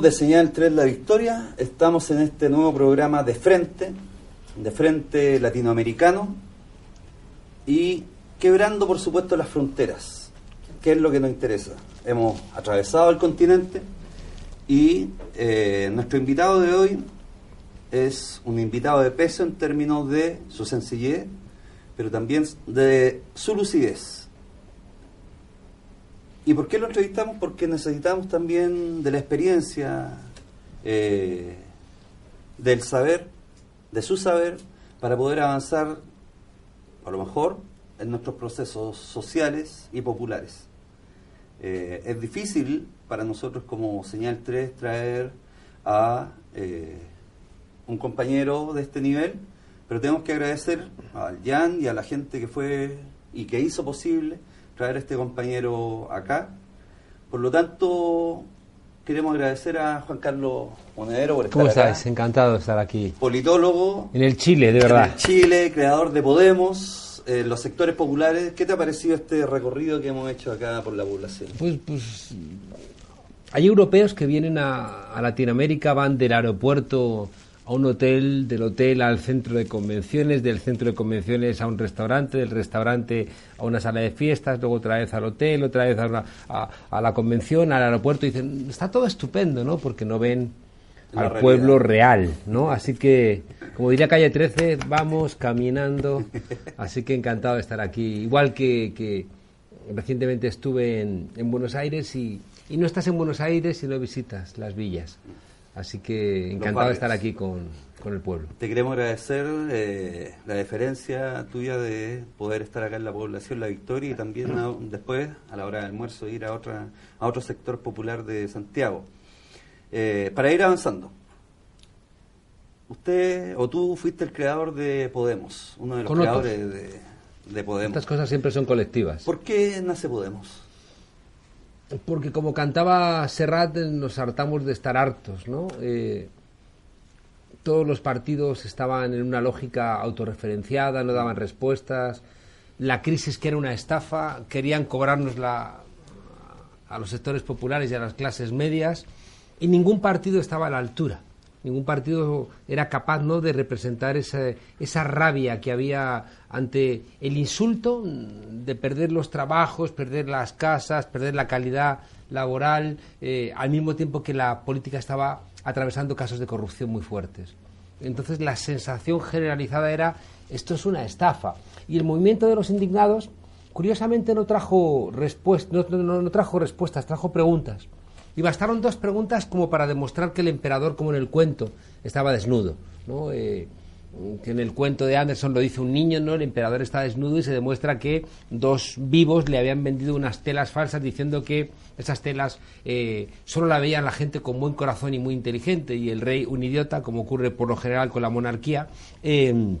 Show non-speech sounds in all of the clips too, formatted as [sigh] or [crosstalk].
De Señal 3 La Victoria, estamos en este nuevo programa de frente, de frente latinoamericano y quebrando por supuesto las fronteras, que es lo que nos interesa. Hemos atravesado el continente y eh, nuestro invitado de hoy es un invitado de peso en términos de su sencillez, pero también de su lucidez ¿Y por qué lo entrevistamos? Porque necesitamos también de la experiencia, eh, del saber, de su saber, para poder avanzar, a lo mejor, en nuestros procesos sociales y populares. Eh, es difícil para nosotros como Señal 3 traer a eh, un compañero de este nivel, pero tenemos que agradecer al Jan y a la gente que fue y que hizo posible traer a este compañero acá. Por lo tanto, queremos agradecer a Juan Carlos Monedero por estar ¿Cómo estás? Encantado de estar aquí. Politólogo. En el Chile, de verdad. En el Chile, creador de Podemos, en los sectores populares. ¿Qué te ha parecido este recorrido que hemos hecho acá por la población? Pues, pues hay europeos que vienen a, a Latinoamérica, van del aeropuerto a un hotel, del hotel al centro de convenciones, del centro de convenciones a un restaurante, del restaurante a una sala de fiestas, luego otra vez al hotel, otra vez a, a, la convención, al aeropuerto, y dicen, está todo estupendo, ¿no? Porque no ven al pueblo real, ¿no? Así que, como diría Calle 13, vamos caminando, así que encantado de estar aquí. Igual que, que recientemente estuve en, en Buenos Aires y, y no estás en Buenos Aires si no visitas las villas. Así que encantado de estar aquí con, el pueblo. Te queremos agradecer eh, la deferencia tuya de poder estar acá en la población La Victoria y también después, a la hora del almuerzo, ir a, otra, a otro sector popular de Santiago. Eh, para ir avanzando, usted o tú fuiste el creador de Podemos, uno de los creadores de, de Podemos. Estas cosas siempre son colectivas. ¿Por qué nace Podemos? Porque como cantaba Serrat, nos hartamos de estar hartos, ¿no? Eh, todos los partidos estaban en una lógica autorreferenciada, no daban respuestas. La crisis, que era una estafa, querían cobrarnos la, a los sectores populares y a las clases medias, y ningún partido estaba a la altura ningún partido era capaz ¿no? de representar esa, esa rabia que había ante el insulto de perder los trabajos, perder las casas, perder la calidad laboral, eh, al mismo tiempo que la política estaba atravesando casos de corrupción muy fuertes. Entonces la sensación generalizada era esto es una estafa. Y el movimiento de los indignados, curiosamente, no trajo, no trajo respuestas, trajo preguntas. Y bastaron dos preguntas como para demostrar que el emperador, como en el cuento, estaba desnudo. ¿no? Eh, en el cuento de Anderson lo dice un niño, ¿no? El emperador está desnudo y se demuestra que dos vivos le habían vendido unas telas falsas diciendo que esas telas eh, solo la veían la gente con buen corazón y muy inteligente y el rey un idiota, como ocurre por lo general con la monarquía. Eh,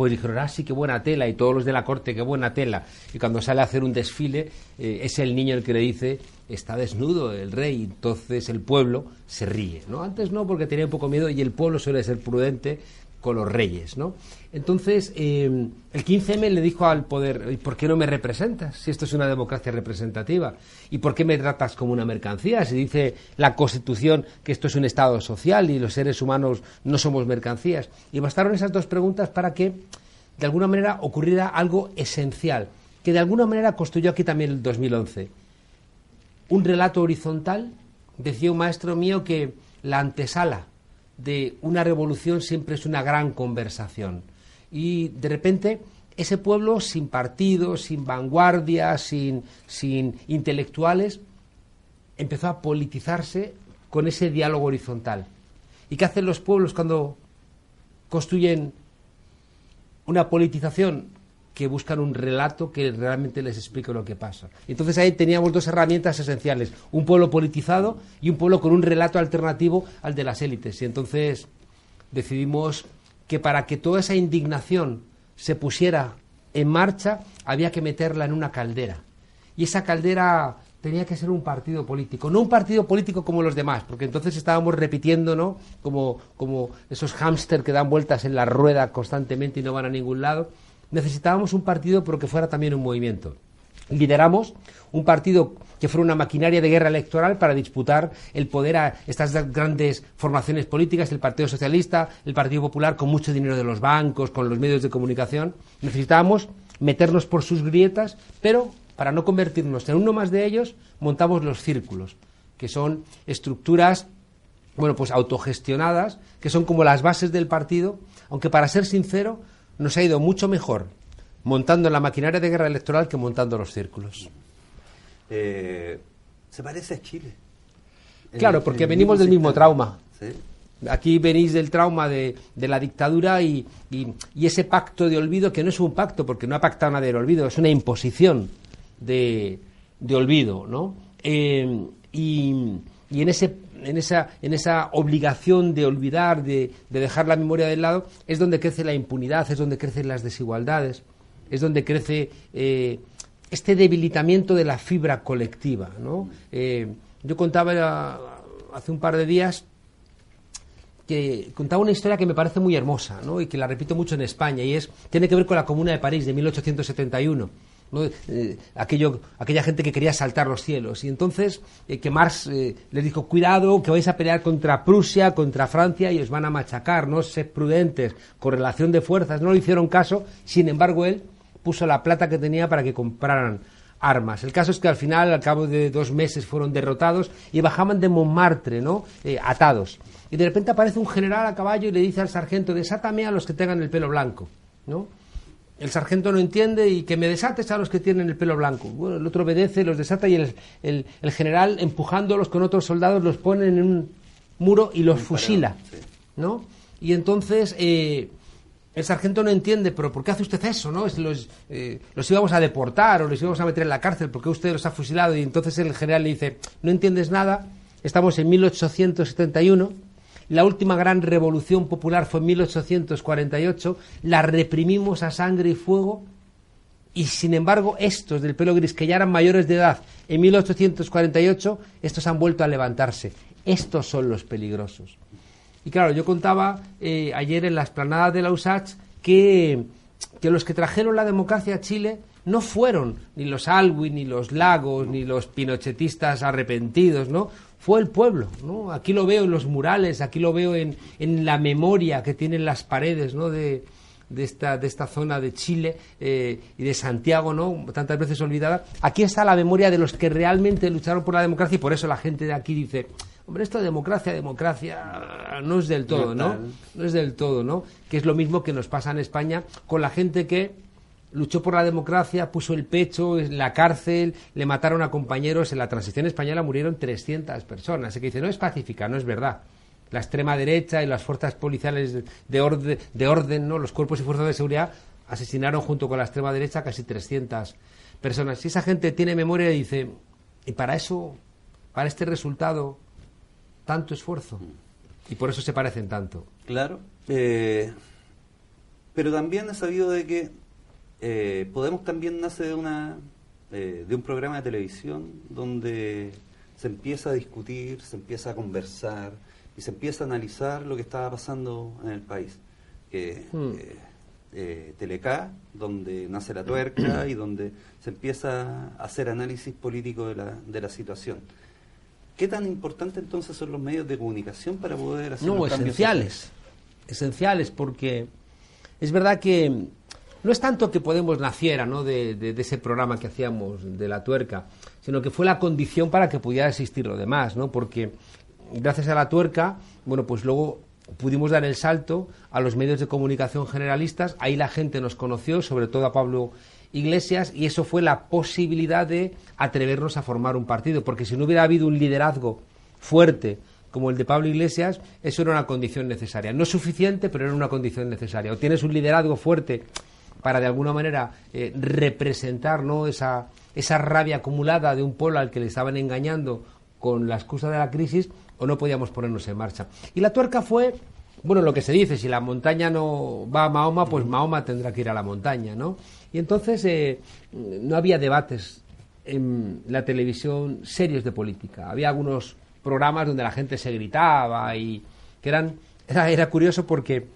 pues dijeron, ah, sí, qué buena tela, y todos los de la corte, qué buena tela. Y cuando sale a hacer un desfile, eh, es el niño el que le dice, está desnudo el rey, entonces el pueblo se ríe, ¿no? Antes no, porque tenía un poco miedo, y el pueblo suele ser prudente con los reyes, ¿no? Entonces, eh, el 15M le dijo al poder, ¿por qué no me representas si esto es una democracia representativa? ¿Y por qué me tratas como una mercancía? Si dice la Constitución que esto es un Estado social y los seres humanos no somos mercancías. Y bastaron esas dos preguntas para que, de alguna manera, ocurriera algo esencial, que de alguna manera construyó aquí también el 2011. Un relato horizontal, decía un maestro mío que la antesala de una revolución siempre es una gran conversación. Y de repente ese pueblo sin partidos, sin vanguardia, sin, sin intelectuales, empezó a politizarse con ese diálogo horizontal. ¿Y qué hacen los pueblos cuando construyen una politización? Que buscan un relato que realmente les explique lo que pasa. Entonces ahí teníamos dos herramientas esenciales, un pueblo politizado y un pueblo con un relato alternativo al de las élites. Y entonces decidimos que para que toda esa indignación se pusiera en marcha, había que meterla en una caldera. Y esa caldera tenía que ser un partido político, no un partido político como los demás, porque entonces estábamos repitiendo, ¿no? Como, como esos hámster que dan vueltas en la rueda constantemente y no van a ningún lado necesitábamos un partido pero que fuera también un movimiento. lideramos un partido que fuera una maquinaria de guerra electoral para disputar el poder a estas grandes formaciones políticas, el Partido Socialista, el Partido Popular, con mucho dinero de los bancos, con los medios de comunicación. Necesitábamos meternos por sus grietas, pero para no convertirnos en uno más de ellos, montamos los círculos, que son estructuras bueno, pues autogestionadas, que son como las bases del partido, aunque para ser sincero, nos ha ido mucho mejor montando la maquinaria de guerra electoral que montando los círculos. Eh, se parece a Chile. Claro, porque venimos del mismo trauma. Aquí venís del trauma de, la dictadura y, ese pacto de olvido, que no es un pacto, porque no ha pactado nada del olvido, es una imposición de, olvido, ¿no? Eh, y, en, ese, en, esa, en esa obligación de olvidar, de, dejar la memoria de lado, es donde crece la impunidad, es donde crecen las desigualdades, es donde crece eh, este debilitamiento de la fibra colectiva. ¿no? Eh, yo contaba hace un par de días que contaba una historia que me parece muy hermosa ¿no? y que la repito mucho en España y es tiene que ver con la Comuna de París de 1871. Eh, aquello, aquella gente que quería saltar los cielos. Y entonces eh, que Marx les dijo, cuidado, que vais a pelear contra Prusia, contra Francia y os van a machacar, no sed prudentes, correlación de fuerzas. No le hicieron caso, sin embargo él puso la plata que tenía para que compraran armas. El caso es que al final, al cabo de dos meses, fueron derrotados y bajaban de Montmartre, ¿no? Eh, atados. Y de repente aparece un general a caballo y le dice al sargento, desátame a los que tengan el pelo blanco, ¿no? El sargento no entiende y que me desates a los que tienen el pelo blanco. Bueno, el otro obedece, los desata y el, el, general, empujándolos con otros soldados, los pone en un muro y los fusila, ¿no? Y entonces... Eh, el sargento no entiende, pero ¿por qué hace usted eso? ¿no? Los, eh, los íbamos a deportar o los íbamos a meter en la cárcel, ¿por qué usted los ha fusilado? Y entonces el general le dice, no entiendes nada, estamos en 1871, la última gran revolución popular fue en 1848, la reprimimos a sangre y fuego, y sin embargo estos del pelo gris, que ya eran mayores de edad en 1848, estos han vuelto a levantarse. Estos son los peligrosos. Y claro, yo contaba eh, ayer en la esplanada de la USACH que, que los que trajeron la democracia a Chile no fueron ni los Alwin, ni los Lagos, ni los pinochetistas arrepentidos, ¿no? Fue el pueblo, ¿no? Aquí lo veo en los murales, aquí lo veo en, en la memoria que tienen las paredes, ¿no? De, de esta, de esta zona de Chile eh, y de Santiago, ¿no? Tantas veces olvidada. Aquí está la memoria de los que realmente lucharon por la democracia y por eso la gente de aquí dice, hombre, esto de democracia, democracia no es del todo, ¿no? No es del todo, ¿no? Que es lo mismo que nos pasa en España con la gente que luchó por la democracia, puso el pecho en la cárcel, le mataron a compañeros. En la transición española murieron 300 personas. Así que dice, no es pacífica, no es verdad la extrema derecha y las fuerzas policiales de orden, de orden ¿no? los cuerpos y fuerzas de seguridad asesinaron junto con la extrema derecha casi 300 personas. Si esa gente tiene memoria y dice, ¿y para eso, para este resultado, tanto esfuerzo? Y por eso se parecen tanto. Claro. Eh, pero también he sabido de que eh, Podemos también nace de, una, eh, de un programa de televisión donde se empieza a discutir, se empieza a conversar, y se empieza a analizar lo que estaba pasando en el país. Que, hmm. eh, Telecá, donde nace la tuerca [clears throat] y donde se empieza a hacer análisis político de la, de la situación. ¿Qué tan importante entonces son los medios de comunicación para poder hacer No, esenciales. Esenciales, porque es verdad que no es tanto que Podemos naciera ¿no? de, de, ese programa que hacíamos de la tuerca, sino que fue la condición para que pudiera existir lo demás, ¿no? porque gracias a la tuerca, bueno, pues luego pudimos dar el salto a los medios de comunicación generalistas, ahí la gente nos conoció, sobre todo a Pablo Iglesias, y eso fue la posibilidad de atrevernos a formar un partido, porque si no hubiera habido un liderazgo fuerte como el de Pablo Iglesias, eso era una condición necesaria. No suficiente, pero era una condición necesaria. O tienes un liderazgo fuerte para de alguna manera eh, representar ¿no? esa, esa rabia acumulada de un pueblo al que le estaban engañando con la excusa de la crisis, o no podíamos ponernos en marcha. Y la tuerca fue, bueno, lo que se dice, si la montaña no va a Mahoma, pues Mahoma tendrá que ir a la montaña, ¿no? Y entonces eh, no había debates en la televisión serios de política. Había algunos programas donde la gente se gritaba y que eran... Era, era curioso porque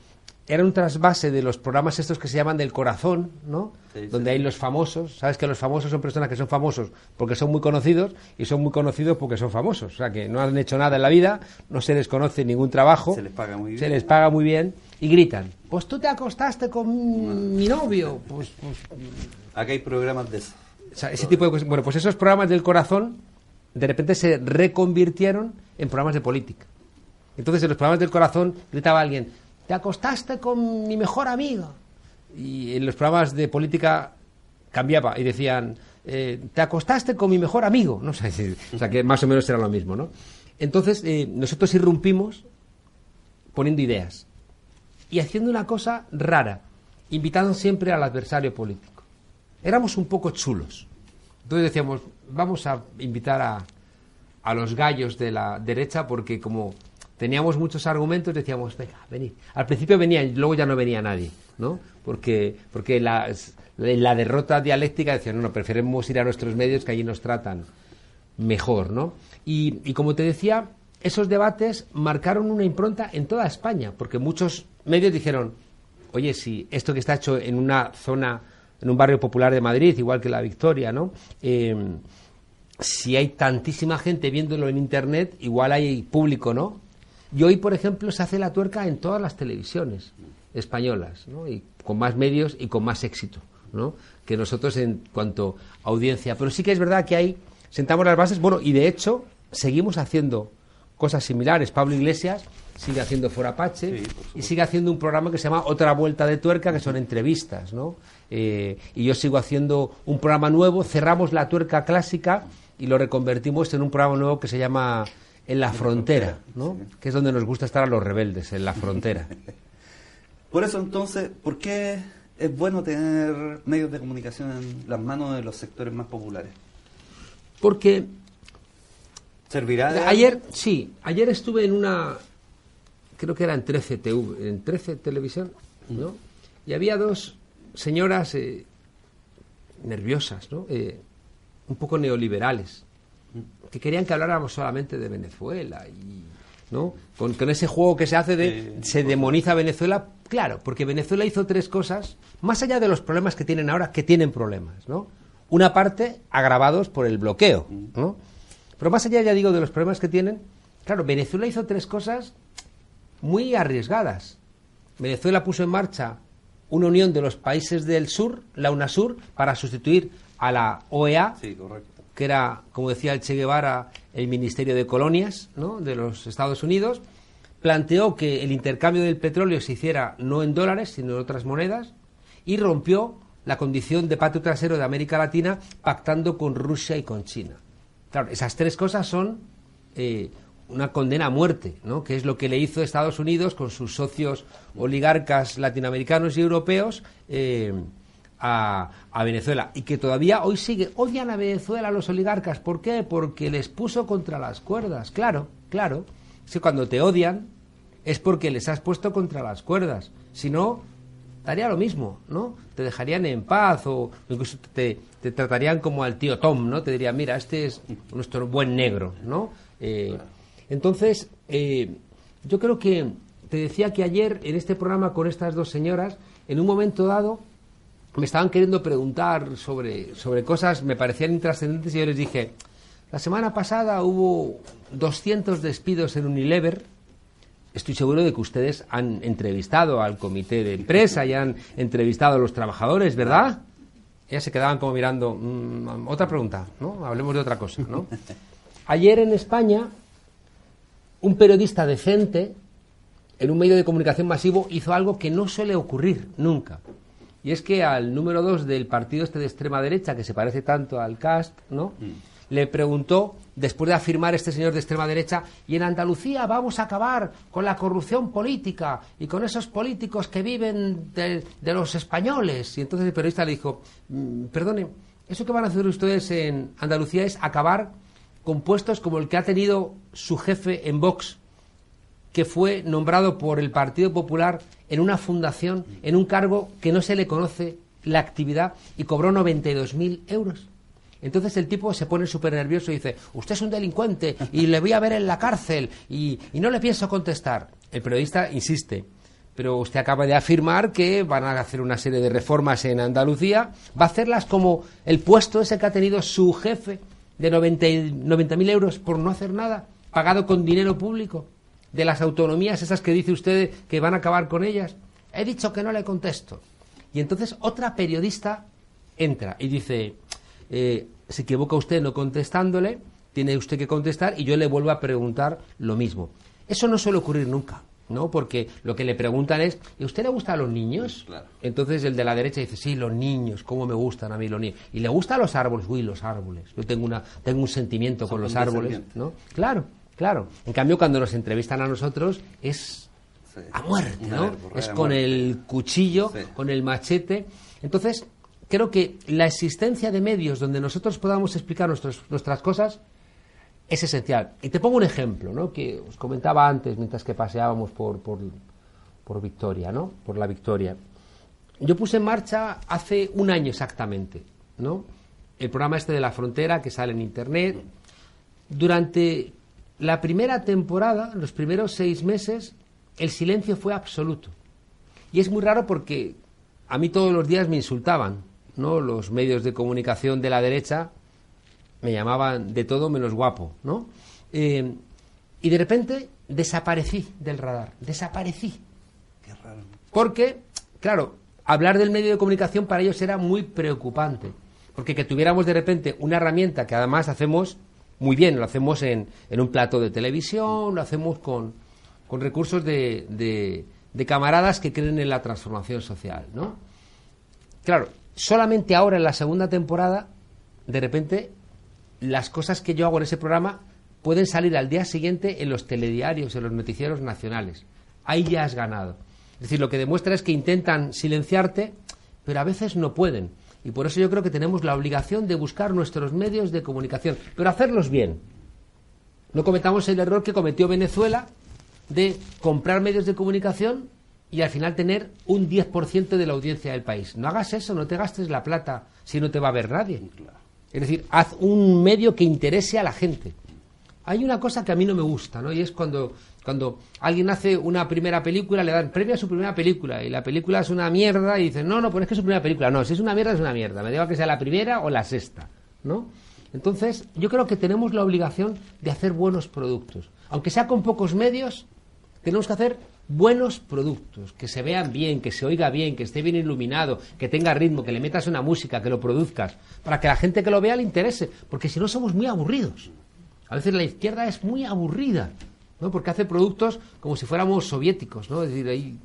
era un trasvase de los programas estos que se llaman del corazón, ¿no? Sí, sí. Donde hay los famosos. Sabes que los famosos son personas que son famosos porque son muy conocidos y son muy conocidos porque son famosos. O sea, que no han hecho nada en la vida, no se les conoce ningún trabajo. Se les paga muy bien. Se les paga muy bien y gritan. Pues tú te acostaste con mi novio. Pues, pues, Acá hay programas de eso. o sea, ese tipo de cosas. Bueno, pues esos programas del corazón de repente se reconvirtieron en programas de política. Entonces en los programas del corazón gritaba alguien, te acostaste con mi mejor amiga. Y en los programas de política cambiaba y decían, eh, te acostaste con mi mejor amigo. No o sea que más o menos era lo mismo, ¿no? Entonces eh, nosotros irrumpimos poniendo ideas y haciendo una cosa rara, invitando siempre al adversario político. Éramos un poco chulos. Entonces decíamos, vamos a invitar a, a los gallos de la derecha porque como teníamos muchos argumentos decíamos, venga, venid. Al principio venían, luego ya no venía nadie, ¿no? Porque, porque la, la derrota dialéctica decían, no, no, preferimos ir a nuestros medios que allí nos tratan mejor, ¿no? Y, y como te decía, esos debates marcaron una impronta en toda España, porque muchos medios dijeron, oye, si esto que está hecho en una zona, en un barrio popular de Madrid, igual que la Victoria, ¿no? Eh, si hay tantísima gente viéndolo en Internet, igual hay público, ¿no? Y hoy, por ejemplo, se hace la tuerca en todas las televisiones españolas, ¿no? Y con más medios y con más éxito, ¿no? Que nosotros en cuanto a audiencia. Pero sí que es verdad que ahí sentamos las bases, bueno, y de hecho seguimos haciendo cosas similares. Pablo Iglesias sigue haciendo Sí, por supuesto. y sigue haciendo un programa que se llama Otra Vuelta de Tuerca, que son entrevistas, ¿no? Eh, y yo sigo haciendo un programa nuevo, cerramos la tuerca clásica y lo reconvertimos en un programa nuevo que se llama En la Frontera, ¿no? Que es donde nos gusta estar a los rebeldes, en la frontera. [laughs] Por eso entonces, ¿por qué es bueno tener medios de comunicación en las manos de los sectores más populares? Porque ¿Servirá de ayer, sí, ayer estuve en una, creo que era en 13 TV, en 13 Televisión, ¿no? Y había dos señoras eh, nerviosas, ¿no? Eh, un poco neoliberales, que querían que habláramos solamente de Venezuela y, ¿no? Con, con ese juego que se hace de se demoniza a Venezuela, claro, porque Venezuela hizo tres cosas, más allá de los problemas que tienen ahora, que tienen problemas, ¿no? Una parte agravados por el bloqueo, ¿no? Pero más allá, ya digo, de los problemas que tienen, claro, Venezuela hizo tres cosas muy arriesgadas. Venezuela puso en marcha una unión de los países del sur, la UNASUR, para sustituir a la OEA, Sí, correcto. Que era, como decía el Che Guevara, el Ministerio de Colonias de los Estados Unidos, planteó que el intercambio del petróleo se hiciera no en dólares, sino en otras monedas, y rompió la condición de patio trasero de América Latina pactando con Rusia y con China. Claro, esas tres cosas son eh, una condena a muerte, ¿no? que es lo que le hizo Estados Unidos con sus socios oligarcas latinoamericanos y europeos eh, a, Venezuela. Y que todavía hoy sigue, odian a Venezuela los oligarcas. ¿Por qué? Porque les puso contra las cuerdas. Claro, claro. Que cuando te odian es porque les has puesto contra las cuerdas. Si no, daría lo mismo, ¿no? Te dejarían en paz o incluso te, te tratarían como al tío Tom, ¿no? Te dirían, mira, este es nuestro buen negro, ¿no? Eh, entonces, eh, yo creo que te decía que ayer en este programa con estas dos señoras, en un momento dado, me estaban queriendo preguntar sobre, sobre cosas, me parecían intrascendentes y yo les dije, la semana pasada hubo 200 despidos en Unilever, Estoy seguro de que ustedes han entrevistado al comité de empresa y han entrevistado a los trabajadores, ¿verdad? Ellas se quedaban como mirando. "Mm, otra pregunta, ¿no? Hablemos de otra cosa, ¿no? Ayer en España, un periodista decente en un medio de comunicación masivo hizo algo que no suele ocurrir nunca. Y es que al número dos del partido este de extrema derecha, que se parece tanto al CAST, ¿no? Le preguntó, después de afirmar este señor de extrema derecha, y en Andalucía vamos a acabar con la corrupción política y con esos políticos que viven de, de los españoles. Y entonces el periodista le dijo, "Mm, perdone, eso que van a hacer ustedes en Andalucía es acabar con puestos como el que ha tenido su jefe en Vox, que fue nombrado por el Partido Popular en una fundación, en un cargo que no se le conoce la actividad y cobró 92.000 euros. Entonces el tipo se pone súper nervioso y dice, usted es un delincuente y le voy a ver en la cárcel y, y no le pienso contestar. El periodista insiste, pero usted acaba de afirmar que van a hacer una serie de reformas en Andalucía. ¿Va a hacerlas como el puesto ese que ha tenido su jefe de 90.000 90 euros por no hacer nada, pagado con dinero público? De las autonomías esas que dice usted que van a acabar con ellas. He dicho que no le contesto. Y entonces otra periodista entra y dice, eh, se equivoca usted no contestándole, tiene usted que contestar y yo le vuelvo a preguntar lo mismo. Eso no suele ocurrir nunca. ¿no? Porque lo que le preguntan es, ¿y a usted le gustan los niños? Entonces el de la derecha dice, sí, los niños, ¿cómo me gustan a mí los niños? ¿Y le gustan los árboles? Uy, los árboles. Yo tengo, una, tengo un sentimiento con los árboles, ¿no? Claro, claro. En cambio, cuando nos entrevistan a nosotros es a muerte, ¿no? es con el cuchillo, con el machete. Entonces, creo que la existencia de medios donde nosotros podamos explicar nuestras cosas es esencial. Y te pongo un ejemplo, ¿no? que os comentaba antes mientras que paseábamos por, por, por Victoria, ¿no? por la Victoria. Yo puse en marcha hace un año exactamente ¿no? el programa este de la frontera que sale en Internet. Durante la primera temporada, los primeros seis meses, el silencio fue absoluto. Y es muy raro porque a mí todos los días me insultaban, ¿no? Los medios de comunicación de la derecha me llamaban de todo menos guapo, ¿no? Eh, y de repente desaparecí del radar, desaparecí. Qué raro. Porque, claro, hablar del medio de comunicación para ellos era muy preocupante. Porque que tuviéramos de repente una herramienta que además hacemos muy bien, lo hacemos en, en un plato de televisión, lo hacemos con, con recursos de, de, de, camaradas que creen en la transformación social, ¿no? Claro, solamente ahora en la segunda temporada, de repente las cosas que yo hago en ese programa pueden salir al día siguiente en los telediarios, en los noticieros nacionales. Ahí ya has ganado. Es decir, lo que demuestra es que intentan silenciarte, pero a veces no pueden. Y por eso yo creo que tenemos la obligación de buscar nuestros medios de comunicación, pero hacerlos bien. No cometamos el error que cometió Venezuela de comprar medios de comunicación y al final tener un 10% de la audiencia del país. No hagas eso, no te gastes la plata si no te va a ver nadie. Es decir, haz un medio que interese a la gente. Hay una cosa que a mí no me gusta, ¿no? Y es cuando, cuando alguien hace una primera película, le dan premio a su primera película y la película es una mierda y dicen, no, no, pues es que es su primera película. No, si es una mierda, es una mierda. Me diga que sea la primera o la sexta, ¿no? Entonces, yo creo que tenemos la obligación de hacer buenos productos. Aunque sea con pocos medios, tenemos que hacer buenos productos, que se vean bien, que se oiga bien, que esté bien iluminado, que tenga ritmo, que le metas una música, que lo produzcas, para que la gente que lo vea le interese, porque si no somos muy aburridos. A veces la izquierda es muy aburrida, ¿no? Porque hace productos como si fuéramos soviéticos, ¿no? Es decir, hay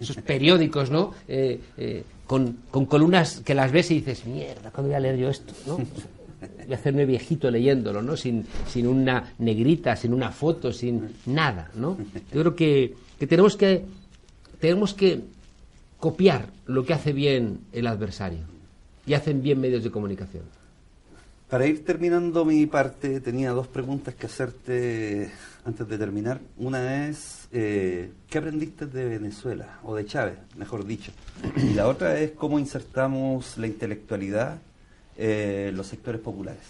esos periódicos, ¿no? Eh, eh, con, con, columnas que las ves y dices, mierda, ¿cuándo voy a leer yo esto? ¿no? Voy a hacerme viejito leyéndolo, ¿no? Sin, sin una negrita, sin una foto, sin nada, ¿no? Yo creo que que tenemos que tenemos que copiar lo que hace bien el adversario y hacen bien medios de comunicación. Para ir terminando mi parte, tenía dos preguntas que hacerte antes de terminar. Una es, eh, ¿qué aprendiste de Venezuela? O de Chávez, mejor dicho. Y la otra es, ¿cómo insertamos la intelectualidad en los sectores populares?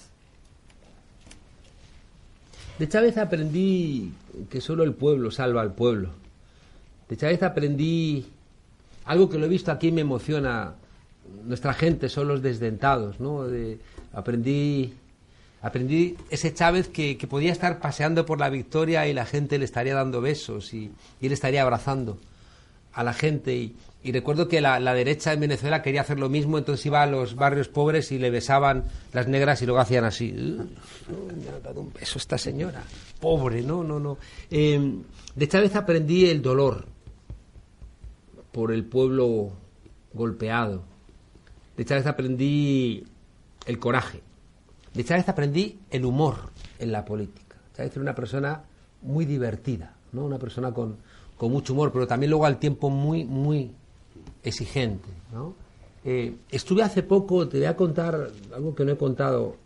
De Chávez aprendí que solo el pueblo salva al pueblo de Chávez aprendí algo que lo he visto aquí y me emociona. Nuestra gente son los desdentados, ¿no? Aprendí, aprendí ese Chávez que, podía estar paseando por la Victoria y la gente le estaría dando besos y, él estaría abrazando a la gente. Y, recuerdo que la, derecha en Venezuela quería hacer lo mismo, entonces iba a los barrios pobres y le besaban las negras y luego hacían así. me ha dado un beso esta señora. Pobre, no, no, no. Eh, de Chávez aprendí el dolor por el pueblo golpeado. De Chávez aprendí el coraje. De Chávez aprendí el humor en la política. Chávez era una persona muy divertida, ¿no? Una persona con, con mucho humor, pero también luego al tiempo muy, muy exigente, ¿no? Eh, estuve hace poco, te voy a contar algo que no he contado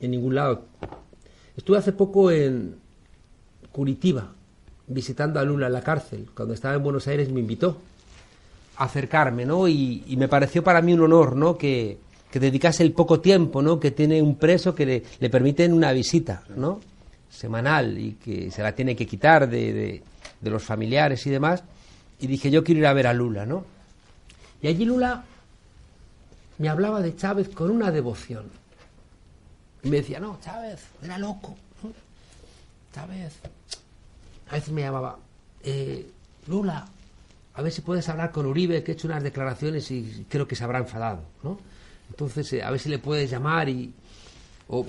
en ningún lado. Estuve hace poco en Curitiba, visitando a Lula en la cárcel. Cuando estaba en Buenos Aires me invitó acercarme, ¿no? Y, me pareció para mí un honor, ¿no? Que, dedicase el poco tiempo, ¿no? Que tiene un preso que le, le permiten una visita, ¿no? Semanal y que se la tiene que quitar de, de, los familiares y demás. y dije, yo quiero ir a ver a Lula, ¿no? Y allí Lula me hablaba de Chávez con una devoción. Y me decía, no, Chávez, era loco. Chávez. A veces me llamaba, eh, Lula, a ver si puedes hablar con Uribe, que he hecho unas declaraciones y creo que se habrá enfadado, ¿no? Entonces, eh, a ver si le puedes llamar y... O,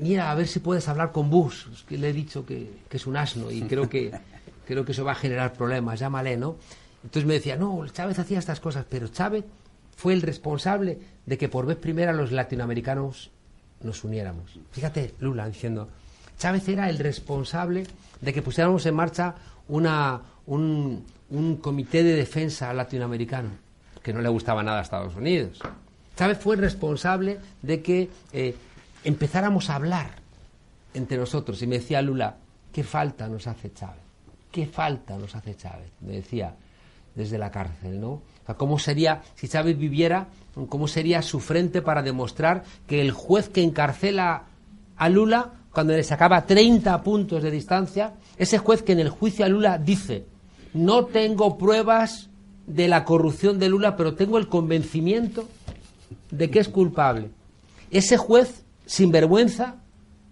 mira, a ver si puedes hablar con Bush, que le he dicho que, que es un asno y creo que, [laughs] creo que eso va a generar problemas, llámale, ¿no? Entonces me decía, no, Chávez hacía estas cosas, pero Chávez fue el responsable de que por vez primera los latinoamericanos nos uniéramos. Fíjate, Lula diciendo, Chávez era el responsable de que pusiéramos en marcha una, un, un comité de defensa latinoamericano, que no le gustaba nada a Estados Unidos. Chávez fue responsable de que eh, empezáramos a hablar entre nosotros. Y me decía Lula, ¿qué falta nos hace Chávez? ¿Qué falta nos hace Chávez? Me decía desde la cárcel, ¿no? ¿cómo sería, si Chávez viviera, cómo sería su frente para demostrar que el juez que encarcela a Lula, cuando le sacaba 30 puntos de distancia, ese juez que en el juicio a Lula dice, no tengo pruebas de la corrupción de Lula, pero tengo el convencimiento de que es culpable. Ese juez, sinvergüenza,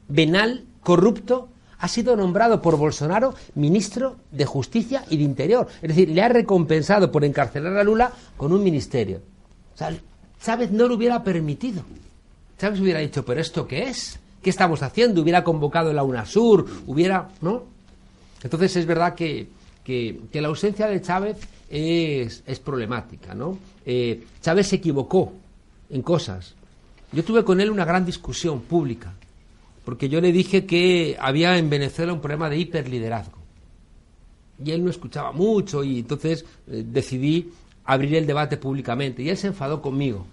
venal, corrupto, ha sido nombrado por Bolsonaro ministro de Justicia y de Interior. Es decir, le ha recompensado por encarcelar a Lula con un ministerio. Chávez no lo hubiera permitido. Chávez hubiera dicho, ¿pero esto qué es? ¿Qué estamos haciendo? Hubiera convocado la UNASUR, hubiera. ¿No? Entonces es verdad que, que, la ausencia de Chávez es, es problemática, ¿no? Eh, Chávez se equivocó en cosas. Yo tuve con él una gran discusión pública porque yo le dije que había en Venezuela un problema de hiperliderazgo. Y él no escuchaba mucho y entonces eh, decidí abrir el debate públicamente. Y él se enfadó conmigo.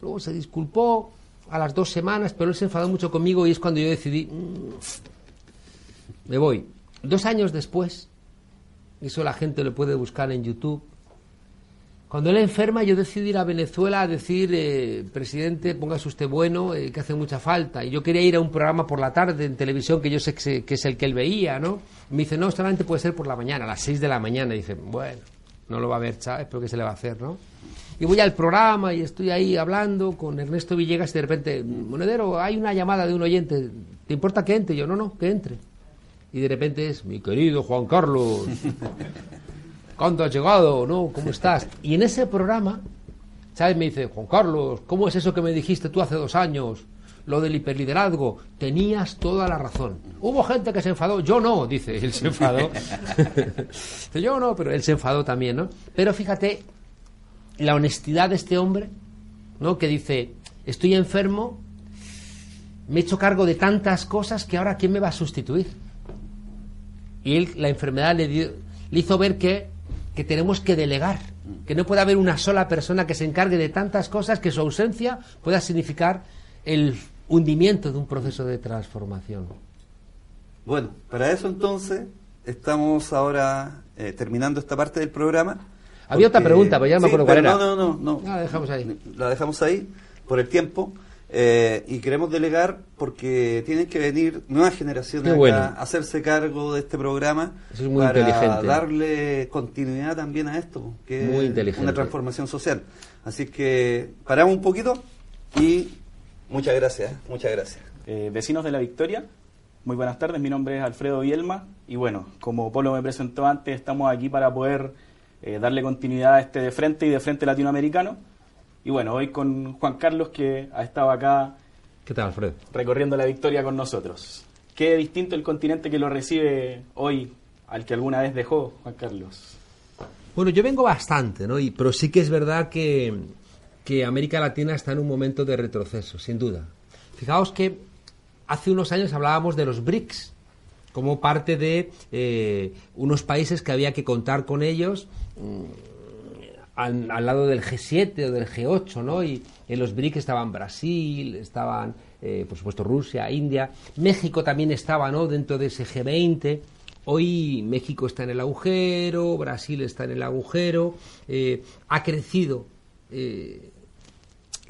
Luego se disculpó a las dos semanas, pero él se enfadó mucho conmigo y es cuando yo decidí, mm, me voy. Dos años después, eso la gente lo puede buscar en YouTube, cuando él enferma, yo decidí ir a Venezuela a decir, eh, presidente, póngase usted bueno, eh, que hace mucha falta. Y yo quería ir a un programa por la tarde en televisión que yo sé que, es el que él veía, ¿no? me dice, no, solamente puede ser por la mañana, a las seis de la mañana. Y dice, bueno, no lo va a ver Chávez, pero ¿qué se le va a hacer, no? Y voy al programa y estoy ahí hablando con Ernesto Villegas y de repente, Monedero, hay una llamada de un oyente, ¿te importa que entre? yo, no, no, que entre. Y de repente es, mi querido Juan Carlos, [laughs] ¿Cuándo has llegado? ¿No? ¿Cómo estás? Y en ese programa, ¿sabes? Me dice, Juan Carlos, ¿cómo es eso que me dijiste tú hace dos años? Lo del hiperliderazgo. Tenías toda la razón. Hubo gente que se enfadó. Yo no, dice. Él se enfadó. [laughs] Yo no, pero él se enfadó también, ¿no? Pero fíjate la honestidad de este hombre, ¿no? Que dice, estoy enfermo, me he hecho cargo de tantas cosas que ahora ¿quién me va a sustituir? Y él, la enfermedad le, dio, le hizo ver que que tenemos que delegar, que no puede haber una sola persona que se encargue de tantas cosas que su ausencia pueda significar el hundimiento de un proceso de transformación. Bueno, para eso entonces estamos ahora eh, terminando esta parte del programa. Había otra pregunta, pero ya me acuerdo cuál era. No, no, no, no. Ah, la dejamos ahí. La dejamos ahí por el tiempo. Eh, y queremos delegar porque tienen que venir nuevas generaciones a hacerse cargo de este programa para darle continuidad también a esto, que es una transformación social. Así que paramos un poquito y muchas gracias, muchas gracias. Eh, vecinos de la Victoria, muy buenas tardes, mi nombre es Alfredo Bielma y bueno, como Polo me presentó antes, estamos aquí para poder eh, darle continuidad a este de frente y de frente latinoamericano y bueno, hoy con Juan Carlos que ha estado acá. ¿Qué tal, Alfredo? Recorriendo la victoria con nosotros. Qué distinto el continente que lo recibe hoy al que alguna vez dejó Juan Carlos. Bueno, yo vengo bastante, ¿no? Y, pero sí que es verdad que, que América Latina está en un momento de retroceso, sin duda. Fijaos que hace unos años hablábamos de los BRICS como parte de eh, unos países que había que contar con ellos. Al, lado del G7 o del G8, ¿no? Y en los BRICS estaban Brasil, estaban, eh, por supuesto, Rusia, India. México también estaba, ¿no? Dentro de ese G20. Hoy México está en el agujero, Brasil está en el agujero, eh, ha crecido eh,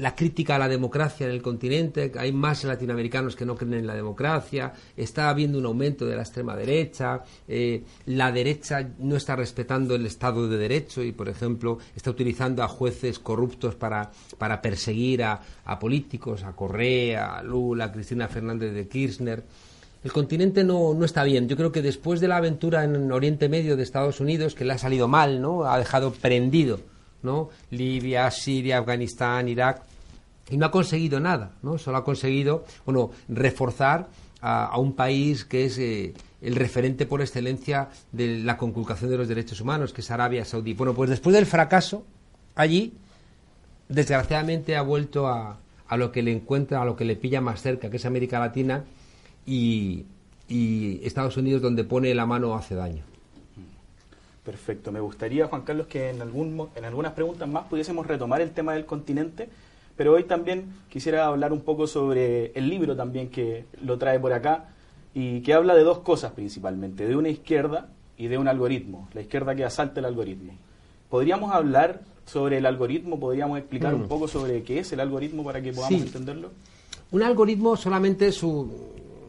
la crítica a la democracia en el continente, hay más latinoamericanos que no creen en la democracia, está habiendo un aumento de la extrema derecha, eh, la derecha no está respetando el Estado de Derecho y, por ejemplo, está utilizando a jueces corruptos para, para perseguir a, a políticos, a Correa, a Lula, a Cristina Fernández de Kirchner. El continente no, no, está bien. Yo creo que después de la aventura en Oriente Medio de Estados Unidos, que le ha salido mal, ¿no? Ha dejado prendido, ¿no? Libia, Siria, Afganistán, Irak, y no ha conseguido nada, ¿no? Solo ha conseguido, bueno, reforzar a, un país que es eh, el referente por excelencia de la conculcación de los derechos humanos, que es Arabia Saudí. Bueno, pues después del fracaso, allí, desgraciadamente ha vuelto a, a lo que le encuentra, a lo que le pilla más cerca, que es América Latina y, y Estados Unidos, donde pone la mano hace daño. Perfecto. Me gustaría, Juan Carlos, que en, algún, en algunas preguntas más pudiésemos retomar el tema del continente, pero hoy también quisiera hablar un poco sobre el libro también que lo trae por acá y que habla de dos cosas principalmente, de una izquierda y de un algoritmo, la izquierda que asalta el algoritmo. ¿Podríamos hablar sobre el algoritmo? ¿Podríamos explicar un mm. poco sobre qué es el algoritmo para que podamos entenderlo? Un algoritmo solamente es,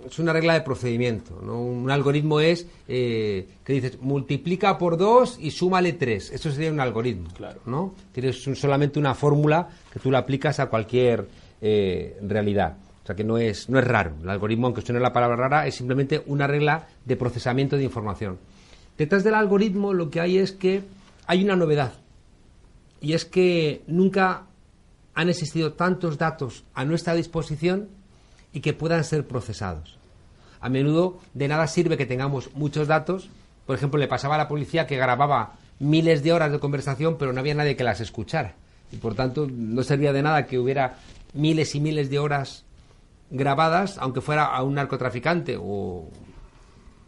es, una regla de procedimiento. Un algoritmo es eh, que dices multiplica por dos y súmale tres. Eso sería un algoritmo. Claro. ¿no? Tienes solamente una fórmula que tú la aplicas a cualquier eh, realidad. O sea que no es, no es raro. El algoritmo, aunque suene la palabra rara, es simplemente una regla de procesamiento de información. Detrás del algoritmo lo que hay es que hay una novedad y es que nunca han existido tantos datos a nuestra disposición y que puedan ser procesados. A menudo de nada sirve que tengamos muchos datos. Por ejemplo, le pasaba a la policía que grababa miles de horas de conversación, pero no había nadie que las escuchara. Y por tanto, no servía de nada que hubiera miles y miles de horas grabadas, aunque fuera a un narcotraficante o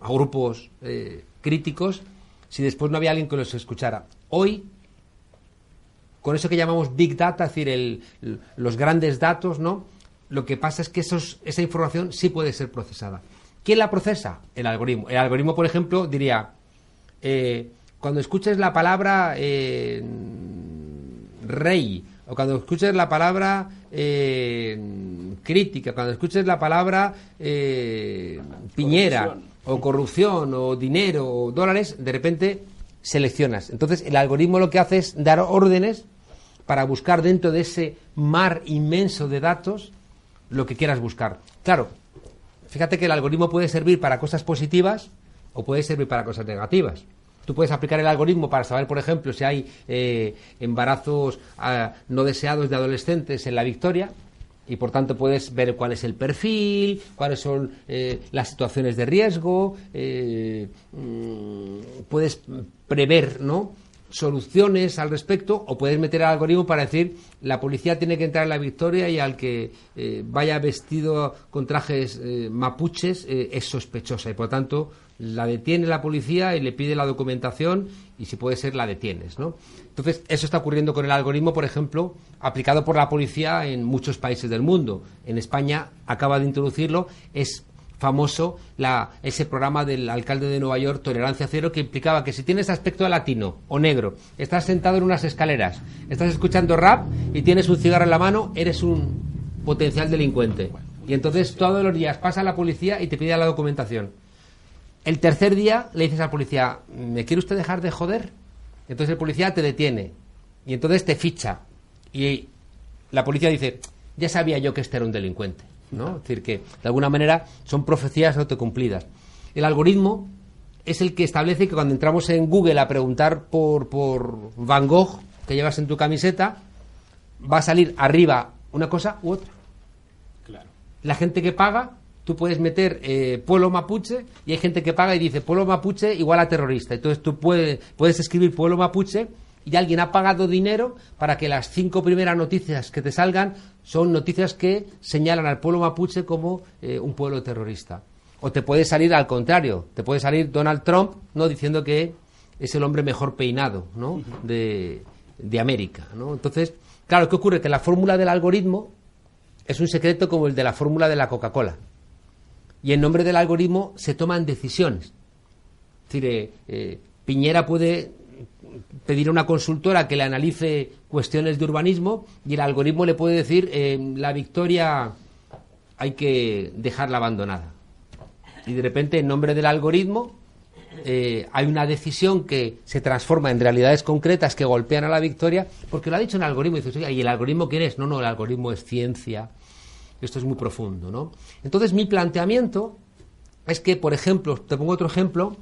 a grupos eh, críticos, si después no había alguien que los escuchara. Hoy, con eso que llamamos Big Data, es decir, los grandes datos, ¿no? Lo que pasa es que esos, esa información sí puede ser procesada. ¿Quién la procesa? El algoritmo. El algoritmo, por ejemplo, diría, eh, cuando escuches la palabra eh, rey, o cuando escuches la palabra eh, crítica, cuando escuches la palabra piñera, o corrupción, o dinero, o dólares, de repente seleccionas. Entonces, el algoritmo lo que hace es dar órdenes para buscar dentro de ese mar inmenso de datos lo que quieras buscar. Claro, fíjate que el algoritmo puede servir para cosas positivas o puede servir para cosas negativas. Tú puedes aplicar el algoritmo para saber, por ejemplo, si hay eh, embarazos ah, no deseados de adolescentes en la victoria, y por tanto puedes ver cuál es el perfil, cuáles son eh, las situaciones de riesgo, eh, mm, puedes prever ¿no? Soluciones al respecto o puedes meter al algoritmo para decir la policía tiene que entrar en la victoria y al que eh, vaya vestido con trajes mapuches es sospechosa y por tanto la detiene la policía y le pide la documentación y si puede ser la detienes, ¿no? Entonces, eso está ocurriendo con el algoritmo, por ejemplo, aplicado por la policía en muchos países del mundo. En España acaba de introducirlo, es famoso la, ese programa del alcalde de Nueva York, Tolerancia Cero, que implicaba que si tienes aspecto latino o negro, estás sentado en unas escaleras, estás escuchando rap y tienes un cigarro en la mano, eres un potencial delincuente. Y entonces todos los días pasa la policía y te pide la documentación. El tercer día le dices al policía, ¿me quiere usted dejar de joder? Entonces el policía te detiene y entonces te ficha. Y la policía dice, ya sabía yo que este era un delincuente. ¿No? Es decir, que de alguna manera son profecías autocumplidas. El algoritmo es el que establece que cuando entramos en Google a preguntar por, por Van Gogh que llevas en tu camiseta, va a salir arriba una cosa u otra. Claro. La gente que paga tú puedes meter eh, pueblo mapuche y hay gente que paga y dice pueblo mapuche igual a terrorista. Entonces tú puedes, puedes escribir pueblo mapuche y alguien ha pagado dinero para que las cinco primeras noticias que te salgan son noticias que señalan al pueblo mapuche como eh, un pueblo terrorista. O te puede salir al contrario, te puede salir Donald Trump no diciendo que es el hombre mejor peinado ¿no? de, de América. ¿no? Entonces, claro, ¿qué ocurre? Que la fórmula del algoritmo es un secreto como el de la fórmula de la Coca-Cola y en nombre del algoritmo se toman decisiones. Es decir, eh, eh, Piñera puede pedir a una consultora que le analice cuestiones de urbanismo y el algoritmo le puede decir eh, la victoria hay que dejarla abandonada. Y de repente, en nombre del algoritmo, eh, hay una decisión que se transforma en realidades concretas que golpean a la victoria, porque lo ha dicho un algoritmo. Y dices, ¿y el algoritmo quién es? No, no, el algoritmo es ciencia. Esto es muy profundo, ¿no? Entonces, mi planteamiento es que, por ejemplo, te pongo otro ejemplo,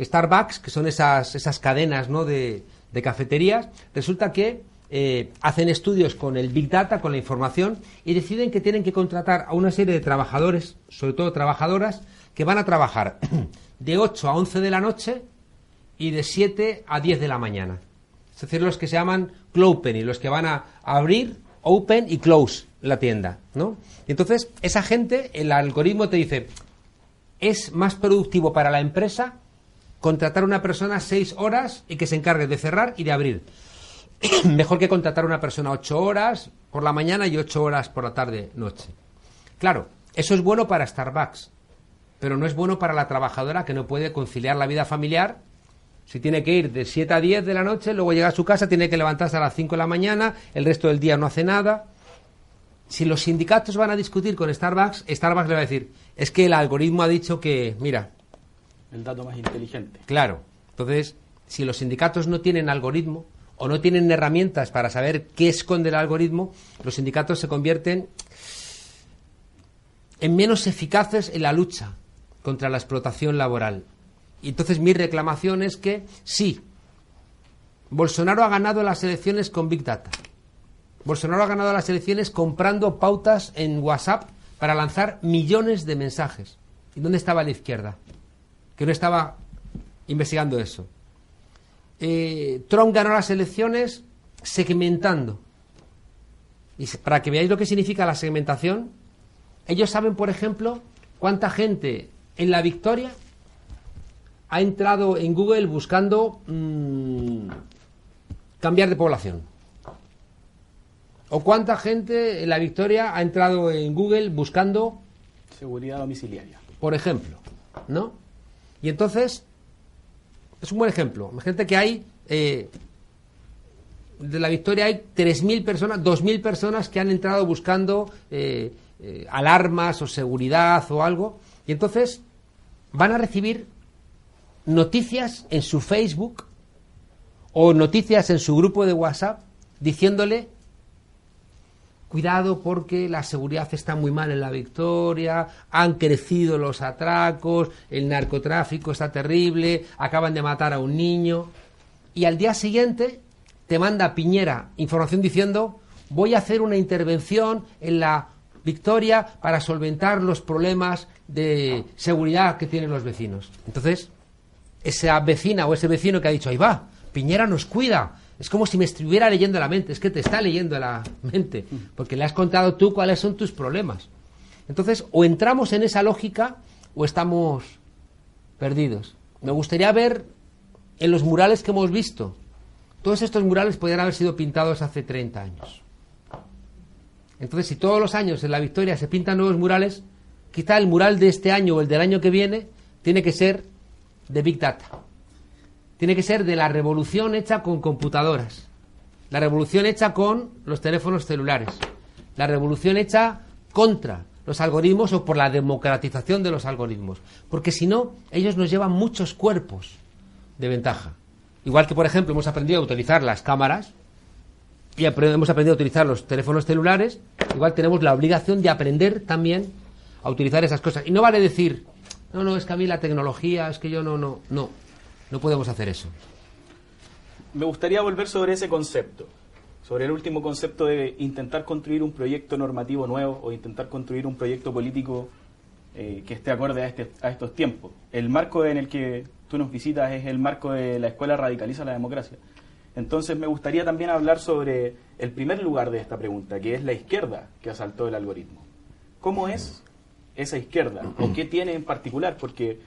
Starbucks, que son esas, esas cadenas ¿no? de, cafeterías, resulta que eh, hacen estudios con el Big Data, con la información, y deciden que tienen que contratar a una serie de trabajadores, sobre todo trabajadoras, que van a trabajar [clears throat] de 8 a 11 de la noche y de 7 a 10 de la mañana. Es decir, los que se llaman clopen y los que van a abrir, open y close la tienda, ¿no? Y entonces, esa gente, el algoritmo te dice, es más productivo para la empresa contratar a una persona 6 horas y que se encargue de cerrar y de abrir. [clears throat] Mejor que contratar a una persona 8 horas por la mañana y 8 horas por la tarde, noche. Claro, eso es bueno para Starbucks, pero no es bueno para la trabajadora que no puede conciliar la vida familiar. Si tiene que ir de 7 a 10 de la noche, luego llega a su casa, tiene que levantarse a las 5 de la mañana, el resto del día no hace nada. Si los sindicatos van a discutir con Starbucks, Starbucks le va a decir, es que el algoritmo ha dicho que, mira... El dato más inteligente. Claro. Entonces, si los sindicatos no tienen algoritmo o no tienen herramientas para saber qué esconde el algoritmo, los sindicatos se convierten en menos eficaces en la lucha contra la explotación laboral. Y entonces mi reclamación es que sí, Bolsonaro ha ganado las elecciones con Big Data. Bolsonaro ha ganado las elecciones comprando pautas en WhatsApp para lanzar millones de mensajes. ¿Y dónde estaba la izquierda? Que no estaba investigando eso. Eh, Trump ganó las elecciones segmentando. Y para que veáis lo que significa la segmentación, ellos saben, por ejemplo, cuánta gente en la victoria ha entrado en Google buscando mm, cambiar de población. O cuánta gente en la victoria ha entrado en Google buscando seguridad domiciliaria. Por ejemplo, ¿no? Y entonces, es un buen ejemplo. Imagínate que hay, eh, de la victoria hay 3.000 personas, 2.000 personas que han entrado buscando eh, eh, alarmas o seguridad o algo. Y entonces van a recibir noticias en su Facebook o noticias en su grupo de WhatsApp diciéndole cuidado porque la seguridad está muy mal en la Victoria, han crecido los atracos, el narcotráfico está terrible, acaban de matar a un niño. Y al día siguiente te manda Piñera información diciendo voy a hacer una intervención en la Victoria para solventar los problemas de seguridad que tienen los vecinos. Entonces, esa vecina o ese vecino que ha dicho, ahí va, Piñera nos cuida. Es como si me estuviera leyendo la mente, es que te está leyendo la mente, porque le has contado tú cuáles son tus problemas. Entonces, o entramos en esa lógica o estamos perdidos. Me gustaría ver en los murales que hemos visto, todos estos murales podrían haber sido pintados hace 30 años. Entonces, si todos los años en la Victoria se pintan nuevos murales, quizá el mural de este año o el del año que viene tiene que ser de Big Data. Tiene que ser de la revolución hecha con computadoras. La revolución hecha con los teléfonos celulares. La revolución hecha contra los algoritmos o por la democratización de los algoritmos. Porque si no, ellos nos llevan muchos cuerpos de ventaja. Igual que, por ejemplo, hemos aprendido a utilizar las cámaras, y hemos aprendido a utilizar los teléfonos celulares, igual tenemos la obligación de aprender también a utilizar esas cosas. Y no vale decir, no, no, es que a mí la tecnología, es que yo no, no, no, no podemos hacer eso. Me gustaría volver sobre ese concepto, sobre el último concepto de intentar construir un proyecto normativo nuevo o intentar construir un proyecto político eh, que esté acorde a, este, a estos tiempos. El marco en el que tú nos visitas es el marco de la Escuela Radicaliza la Democracia. Entonces me gustaría también hablar sobre el primer lugar de esta pregunta, que es la izquierda que asaltó el algoritmo. ¿Cómo es esa izquierda? ¿O qué tiene en particular? Porque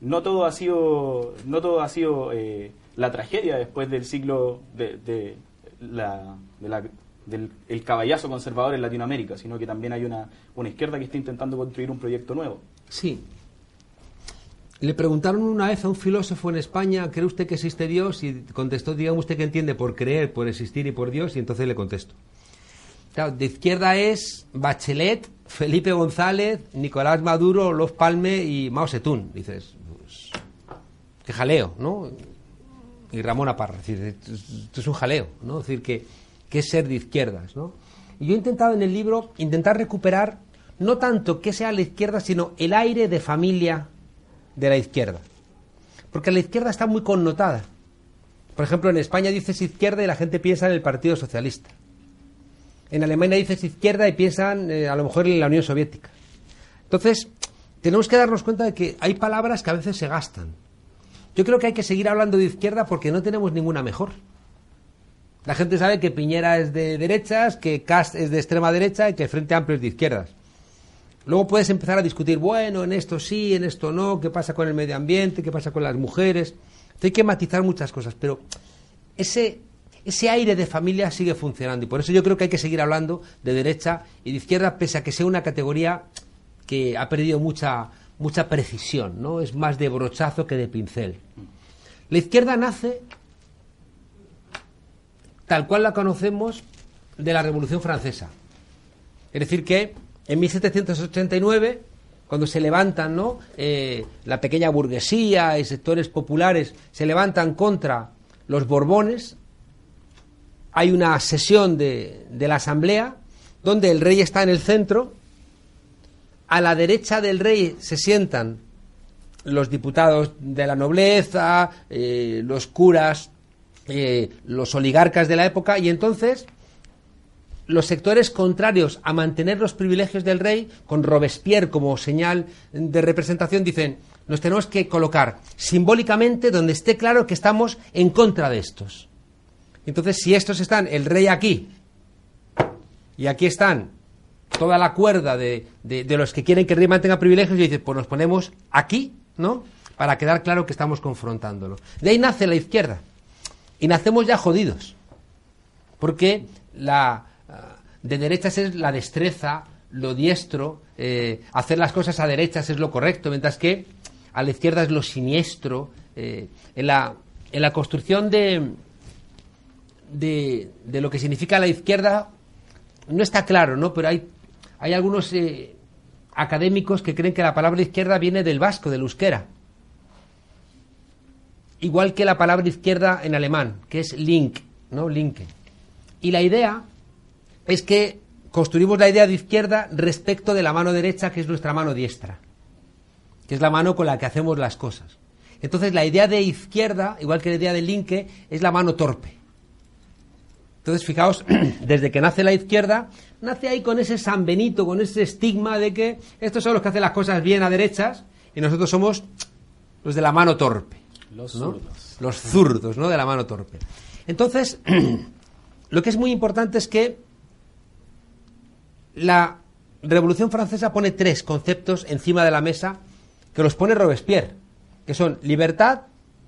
no todo ha sido, no todo ha sido eh, la tragedia después del siglo del el caballazo conservador en Latinoamérica, sino que también hay una, una izquierda que está intentando construir un proyecto nuevo. Sí. Le preguntaron una vez a un filósofo en España, ¿cree usted que existe Dios? Y contestó, digamos usted que entiende por creer, por existir y por Dios, y entonces le contesto. De izquierda es Bachelet, Felipe González, Nicolás Maduro, Los Palme y Mao Zedong. Dices, qué jaleo, ¿no? Y Ramón Aparra, es decir, esto es un jaleo, ¿no? Es decir, que, que es ser de izquierdas, ¿no? Y yo he intentado en el libro intentar recuperar no tanto que sea la izquierda, sino el aire de familia de la izquierda. Porque la izquierda está muy connotada. Por ejemplo, en España dices izquierda y la gente piensa en el Partido Socialista. En Alemania dices izquierda y piensan eh, a lo mejor en la Unión Soviética. Entonces, tenemos que darnos cuenta de que hay palabras que a veces se gastan. Yo creo que hay que seguir hablando de izquierda porque no tenemos ninguna mejor. La gente sabe que Piñera es de derechas, que Cast es de extrema derecha y que Frente Amplio es de izquierdas. Luego puedes empezar a discutir, bueno, en esto sí, en esto no, qué pasa con el medio ambiente, qué pasa con las mujeres. hay que matizar muchas cosas, pero ese, ese aire de familia sigue funcionando y por eso yo creo que hay que seguir hablando de derecha y de izquierda, pese a que sea una categoría que ha perdido mucha, mucha precisión, ¿no? Es más de brochazo que de pincel. La izquierda nace tal cual la conocemos de la Revolución Francesa. Es decir, que en 1789, cuando se levantan, ¿no? Eh, la pequeña burguesía y sectores populares se levantan contra los Borbones, hay una sesión de, de la Asamblea donde el rey está en el centro, a la derecha del rey se sientan los diputados de la nobleza, eh, los curas, eh, los oligarcas de la época, y entonces los sectores contrarios a mantener los privilegios del rey, con Robespierre como señal de representación, dicen, nos tenemos que colocar simbólicamente donde esté claro que estamos en contra de estos. Entonces, si estos están, el rey aquí, y aquí están toda la cuerda de, los que quieren que el rey mantenga privilegios, y dicen, pues nos ponemos aquí, ¿no? Para quedar claro que estamos confrontándolo. De ahí nace la izquierda. Y nacemos ya jodidos. Porque la, de derechas es la destreza, lo diestro, eh, hacer las cosas a derechas es lo correcto, mientras que a la izquierda es lo siniestro. Eh, en, la, en la construcción de, de, de, lo que significa la izquierda no está claro, ¿no? Pero hay, hay algunos eh, académicos que creen que la palabra izquierda viene del vasco, del euskera. Igual que la palabra izquierda en alemán, que es link, ¿no? Linke. Y la idea es que construimos la idea de izquierda respecto de la mano derecha, que es nuestra mano diestra, que es la mano con la que hacemos las cosas. Entonces la idea de izquierda, igual que la idea de linke, es la mano torpe. Entonces, fijaos, [clears throat] desde que nace la izquierda, nace ahí con ese San Benito, con ese estigma de que estos son los que hacen las cosas bien a derechas y nosotros somos los de la mano torpe. Los zurdos. Los zurdos, ¿no? De la mano torpe. Entonces, [clears throat] lo que es muy importante es que la Revolución Francesa pone tres conceptos encima de la mesa que los pone Robespierre, que son libertad,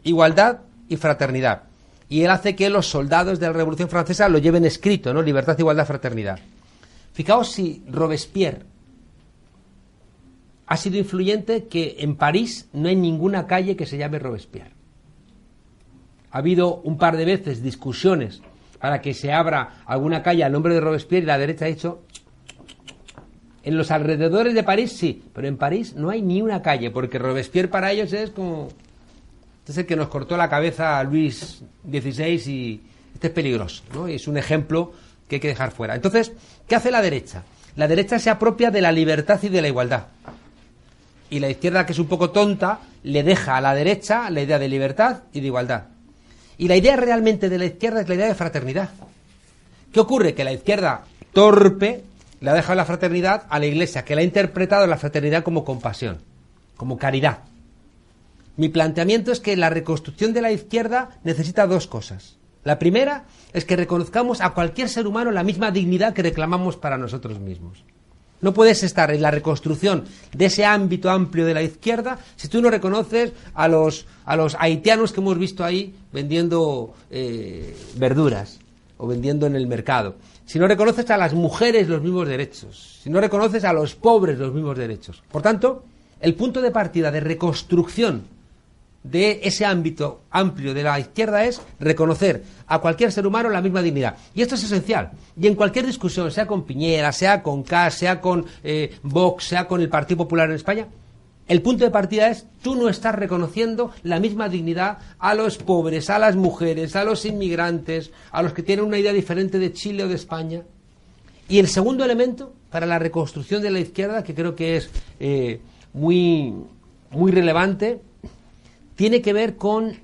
igualdad y fraternidad. Y él hace que los soldados de la Revolución Francesa lo lleven escrito, ¿no? Libertad, igualdad, fraternidad. Fijaos si Robespierre ha sido influyente que en París no hay ninguna calle que se llame Robespierre. Ha habido un par de veces discusiones para que se abra alguna calle al nombre de Robespierre y la derecha ha dicho en los alrededores de París sí, pero en París no hay ni una calle, porque Robespierre para ellos es como... Este es el que nos cortó la cabeza a Luis XVI y este es peligroso, ¿no? Y es un ejemplo que hay que dejar fuera. Entonces, ¿qué hace la derecha? La derecha se apropia de la libertad y de la igualdad. Y la izquierda, que es un poco tonta, le deja a la derecha la idea de libertad y de igualdad. Y la idea realmente de la izquierda es la idea de fraternidad. ¿Qué ocurre? Que la izquierda torpe le ha dejado la fraternidad a la Iglesia, que la ha interpretado la fraternidad como compasión, como caridad. Mi planteamiento es que la reconstrucción de la izquierda necesita dos cosas. La primera es que reconozcamos a cualquier ser humano la misma dignidad que reclamamos para nosotros mismos. No puedes estar en la reconstrucción de ese ámbito amplio de la izquierda si tú no reconoces a los, a los haitianos que hemos visto ahí vendiendo eh, verduras o vendiendo en el mercado si no reconoces a las mujeres los mismos derechos, si no reconoces a los pobres los mismos derechos. Por tanto, el punto de partida de reconstrucción de ese ámbito amplio de la izquierda es reconocer a cualquier ser humano la misma dignidad. Y esto es esencial. Y en cualquier discusión, sea con Piñera, sea con Cas, sea con eh, Vox, sea con el Partido Popular en España, el punto de partida es tú no estás reconociendo la misma dignidad a los pobres, a las mujeres, a los inmigrantes, a los que tienen una idea diferente de Chile o de España. Y el segundo elemento para la reconstrucción de la izquierda, que creo que es eh, muy, muy relevante, tiene que ver con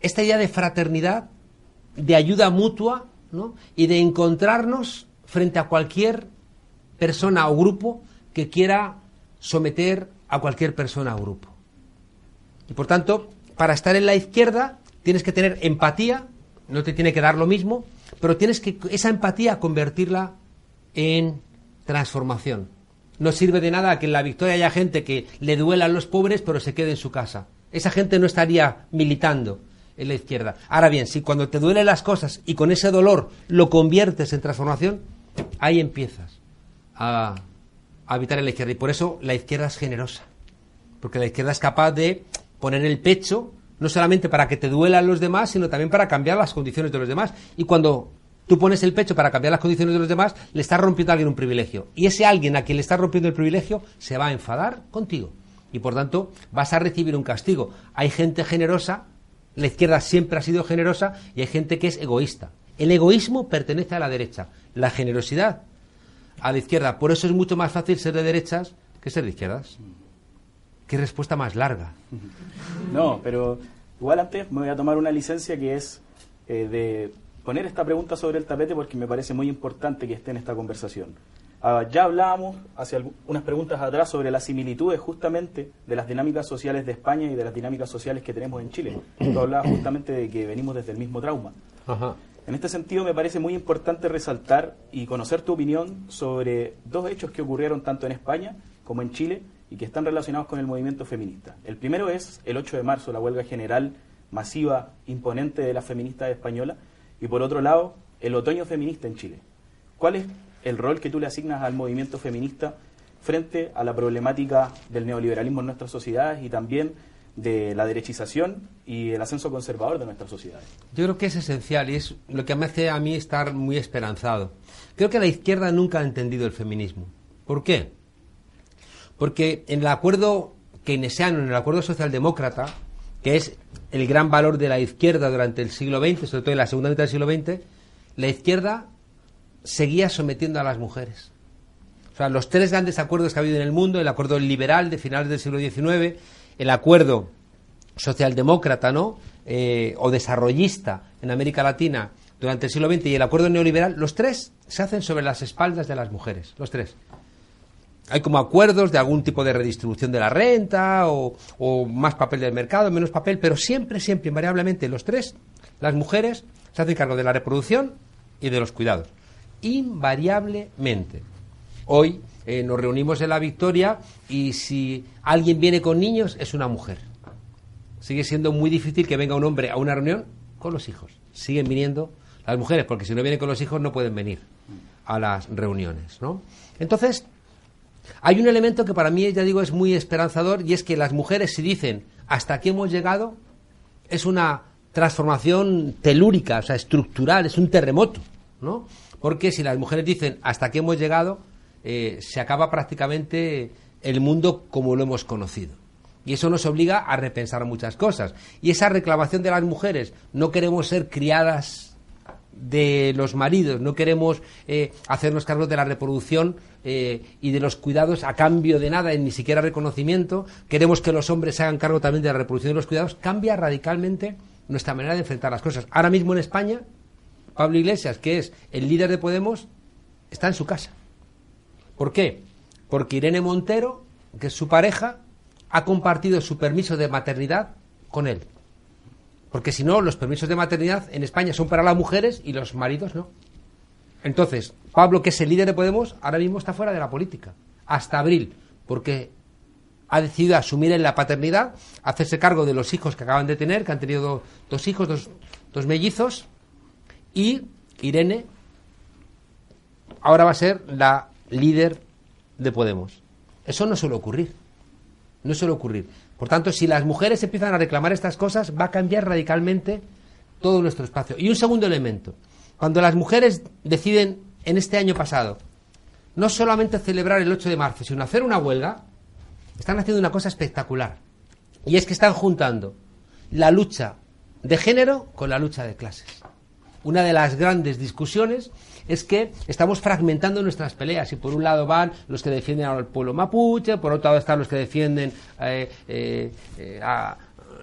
esta idea de fraternidad, de ayuda mutua ¿no? y de encontrarnos frente a cualquier persona o grupo que quiera someter a cualquier persona o grupo. Y por tanto, para estar en la izquierda tienes que tener empatía, no te tiene que dar lo mismo, pero tienes que esa empatía convertirla en transformación. No sirve de nada que en la victoria haya gente que le duela a los pobres pero se quede en su casa. Esa gente no estaría militando en la izquierda. Ahora bien, si cuando te duelen las cosas y con ese dolor lo conviertes en transformación, ahí empiezas a, habitar en la izquierda. Y por eso la izquierda es generosa. Porque la izquierda es capaz de poner el pecho no solamente para que te duelan los demás, sino también para cambiar las condiciones de los demás. Y cuando tú pones el pecho para cambiar las condiciones de los demás, le estás rompiendo a alguien un privilegio. Y ese alguien a quien le estás rompiendo el privilegio se va a enfadar contigo. Y por tanto, vas a recibir un castigo. Hay gente generosa, la izquierda siempre ha sido generosa, y hay gente que es egoísta. El egoísmo pertenece a la derecha, la generosidad a la izquierda. Por eso es mucho más fácil ser de derechas que ser de izquierdas. Qué respuesta más larga. [laughs] No, pero igual antes me voy a tomar una licencia que es eh, de poner esta pregunta sobre el tapete porque me parece muy importante que esté en esta conversación. Ah, ya hablábamos hace unas preguntas atrás sobre las similitudes justamente de las dinámicas sociales de España y de las dinámicas sociales que tenemos en Chile. Tú hablabas justamente de que venimos desde el mismo trauma. En este sentido me parece muy importante resaltar y conocer tu opinión sobre dos hechos que ocurrieron tanto en España como en Chile y que están relacionados con el movimiento feminista. El primero es el 8 de marzo, la huelga general masiva, imponente de las feministas españolas, y por otro lado, el otoño feminista en Chile. ¿Cuál es el rol que tú le asignas al movimiento feminista frente a la problemática del neoliberalismo en nuestras sociedades y también de la derechización y el ascenso conservador de nuestras sociedades? Yo creo que es esencial y es lo que me hace a mí estar muy esperanzado. Creo que la izquierda nunca ha entendido el feminismo. ¿Por qué? Porque en el acuerdo keynesiano, en el acuerdo socialdemócrata, que es el gran valor de la izquierda durante el siglo XX, sobre todo en la segunda mitad del siglo XX, la izquierda seguía sometiendo a las mujeres. O sea, los tres grandes acuerdos que ha habido en el mundo, el acuerdo liberal de finales del siglo XIX, el acuerdo socialdemócrata, ¿no? Eh, o desarrollista en América Latina durante el siglo XX y el acuerdo neoliberal, los tres se hacen sobre las espaldas de las mujeres, los tres hay como acuerdos de algún tipo de redistribución de la renta o, más papel del mercado, menos papel, pero siempre, siempre, invariablemente, los tres, las mujeres, se hacen cargo de la reproducción y de los cuidados. Invariablemente. Hoy eh, nos reunimos en la Victoria y si alguien viene con niños, es una mujer. Sigue siendo muy difícil que venga un hombre a una reunión con los hijos. Siguen viniendo las mujeres, porque si no vienen con los hijos no pueden venir a las reuniones, ¿no? Entonces, hay un elemento que para mí, ya digo, es muy esperanzador y es que las mujeres si dicen hasta aquí hemos llegado, es una transformación telúrica, o sea, estructural, es un terremoto, ¿no? Porque si las mujeres dicen hasta aquí hemos llegado, eh, se acaba prácticamente el mundo como lo hemos conocido. Y eso nos obliga a repensar muchas cosas. Y esa reclamación de las mujeres, no queremos ser criadas de los maridos, no queremos eh, hacernos cargo de la reproducción eh, y de los cuidados a cambio de nada, ni siquiera reconocimiento, queremos que los hombres se hagan cargo también de la reproducción y los cuidados, cambia radicalmente nuestra manera de enfrentar las cosas. Ahora mismo en España, Pablo Iglesias, que es el líder de Podemos, está en su casa. ¿Por qué? Porque Irene Montero, que es su pareja, ha compartido su permiso de maternidad con él. Porque si no, los permisos de maternidad en España son para las mujeres y los maridos no. Entonces, Pablo, que es el líder de Podemos, ahora mismo está fuera de la política. Hasta abril. Porque ha decidido asumir en la paternidad, hacerse cargo de los hijos que acaban de tener, que han tenido dos hijos, dos, dos mellizos, y Irene ahora va a ser la líder de Podemos. Eso no suele ocurrir. No suele ocurrir. Por tanto, si las mujeres empiezan a reclamar estas cosas, va a cambiar radicalmente todo nuestro espacio. Y un segundo elemento. Cuando las mujeres deciden, en este año pasado, no solamente celebrar el 8 de marzo, sino hacer una huelga, están haciendo una cosa espectacular. Y es que están juntando la lucha de género con la lucha de clases. Una de las grandes discusiones es que estamos fragmentando nuestras peleas y por un lado van los que defienden al pueblo mapuche, por otro lado están los que defienden eh, eh, eh,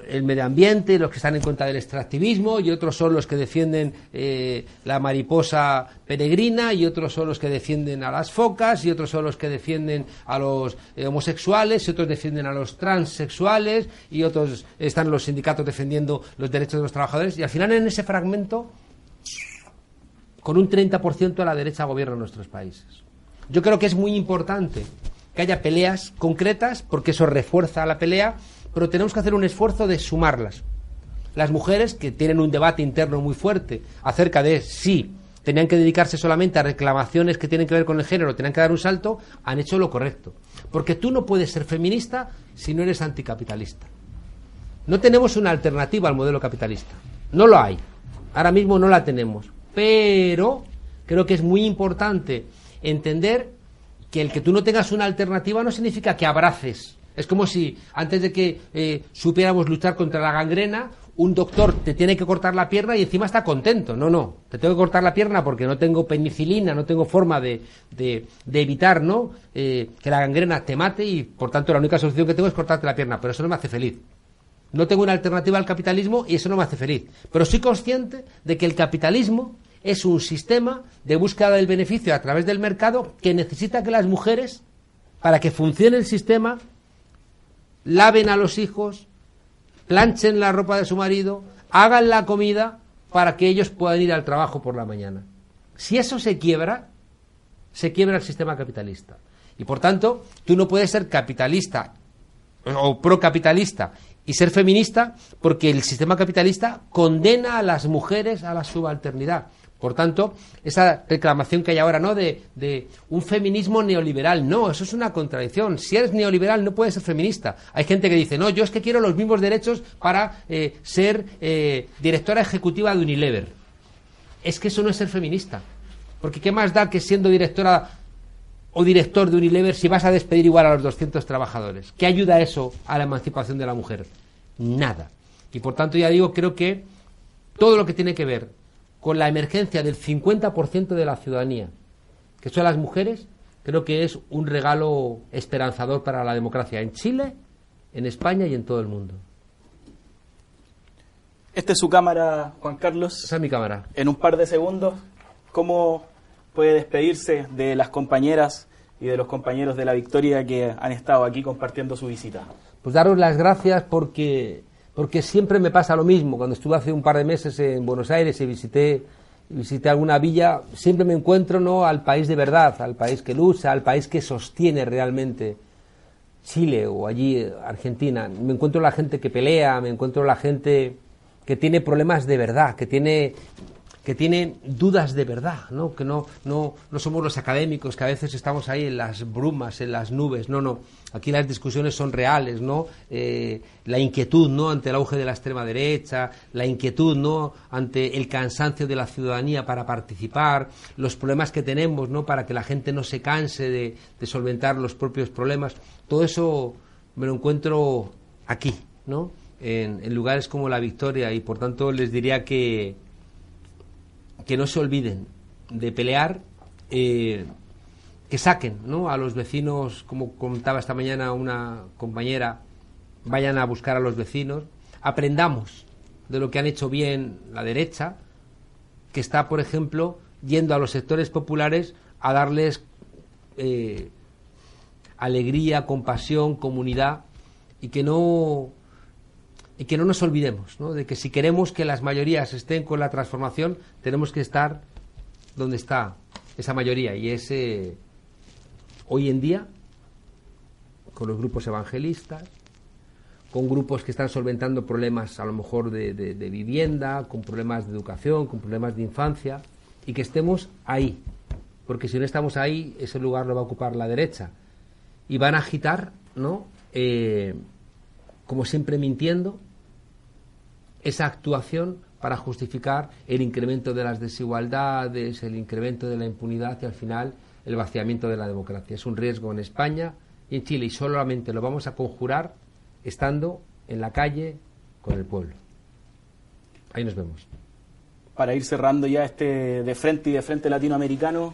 el medio ambiente, los que están en contra del extractivismo y otros son los que defienden la mariposa peregrina y otros son los que defienden a las focas y otros son los que defienden a los homosexuales y otros defienden a los transexuales y otros están los sindicatos defendiendo los derechos de los trabajadores. Y al final en ese fragmento con un 30% a la derecha gobierna nuestros países. Yo creo que es muy importante que haya peleas concretas, porque eso refuerza la pelea, pero tenemos que hacer un esfuerzo de sumarlas. Las mujeres, que tienen un debate interno muy fuerte acerca de si tenían que dedicarse solamente a reclamaciones que tienen que ver con el género, tenían que dar un salto, han hecho lo correcto. Porque tú no puedes ser feminista si no eres anticapitalista. No tenemos una alternativa al modelo capitalista. No lo hay. Ahora mismo no la tenemos. Pero creo que es muy importante entender que el que tú no tengas una alternativa no significa que abraces. Es como si antes de que eh, supiéramos luchar contra la gangrena, un doctor te tiene que cortar la pierna y encima está contento. No, no, te tengo que cortar la pierna porque no tengo penicilina, no tengo forma de, de, evitar ¿no? Eh, que la gangrena te mate y por tanto la única solución que tengo es cortarte la pierna, pero eso no me hace feliz. No tengo una alternativa al capitalismo y eso no me hace feliz. Pero soy consciente de que el capitalismo es un sistema de búsqueda del beneficio a través del mercado que necesita que las mujeres, para que funcione el sistema, laven a los hijos, planchen la ropa de su marido, hagan la comida para que ellos puedan ir al trabajo por la mañana. Si eso se quiebra, se quiebra el sistema capitalista. Y por tanto, tú no puedes ser capitalista o procapitalista y ser feminista porque el sistema capitalista condena a las mujeres a la subalternidad. Por tanto, esa reclamación que hay ahora, ¿no? De, un feminismo neoliberal. No, eso es una contradicción. Si eres neoliberal, no puedes ser feminista. Hay gente que dice, no, yo es que quiero los mismos derechos para eh, ser eh, directora ejecutiva de Unilever. Es que eso no es ser feminista. Porque ¿qué más da que siendo directora o director de Unilever si vas a despedir igual a los 200 trabajadores? ¿Qué ayuda eso a la emancipación de la mujer? Nada. Y por tanto, ya digo, creo que todo lo que tiene que ver con la emergencia del 50% de la ciudadanía, que son las mujeres, creo que es un regalo esperanzador para la democracia en Chile, en España y en todo el mundo. Esta es su cámara, Juan Carlos. Esa es mi cámara. En un par de segundos, ¿cómo puede despedirse de las compañeras y de los compañeros de la Victoria que han estado aquí compartiendo su visita? Pues daros las gracias porque porque siempre me pasa lo mismo. Cuando estuve hace un par de meses en Buenos Aires y visité, visité alguna villa, siempre me encuentro ¿no? al país de verdad, al país que lucha, al país que sostiene realmente Chile o allí Argentina. Me encuentro la gente que pelea, me encuentro la gente que tiene problemas de verdad, que tiene que tiene dudas de verdad, ¿no? que no, no, no somos los académicos que a veces estamos ahí en las brumas, en las nubes, no, no, aquí las discusiones son reales, ¿no? Eh, la inquietud, ¿no? Ante el auge de la extrema derecha, la inquietud, ¿no? Ante el cansancio de la ciudadanía para participar, los problemas que tenemos, ¿no? Para que la gente no se canse de, solventar los propios problemas, todo eso me lo encuentro aquí, ¿no? En, lugares como la Victoria y por tanto les diría que que no se olviden de pelear, eh, que saquen ¿no? a los vecinos, como contaba esta mañana una compañera, vayan a buscar a los vecinos, aprendamos de lo que han hecho bien la derecha, que está, por ejemplo, yendo a los sectores populares a darles eh, alegría, compasión, comunidad, y que no y que no nos olvidemos ¿no? de que si queremos que las mayorías estén con la transformación, tenemos que estar donde está esa mayoría. Y es eh, hoy en día, con los grupos evangelistas, con grupos que están solventando problemas a lo mejor de, de vivienda, con problemas de educación, con problemas de infancia, y que estemos ahí. Porque si no estamos ahí, ese lugar lo va a ocupar la derecha. y van a agitar, ¿no? Eh, como siempre mintiendo, esa actuación para justificar el incremento de las desigualdades, el incremento de la impunidad y al final el vaciamiento de la democracia. Es un riesgo en España y en Chile y solamente lo vamos a conjurar estando en la calle con el pueblo. Ahí nos vemos. Para ir cerrando ya este de frente y de frente latinoamericano,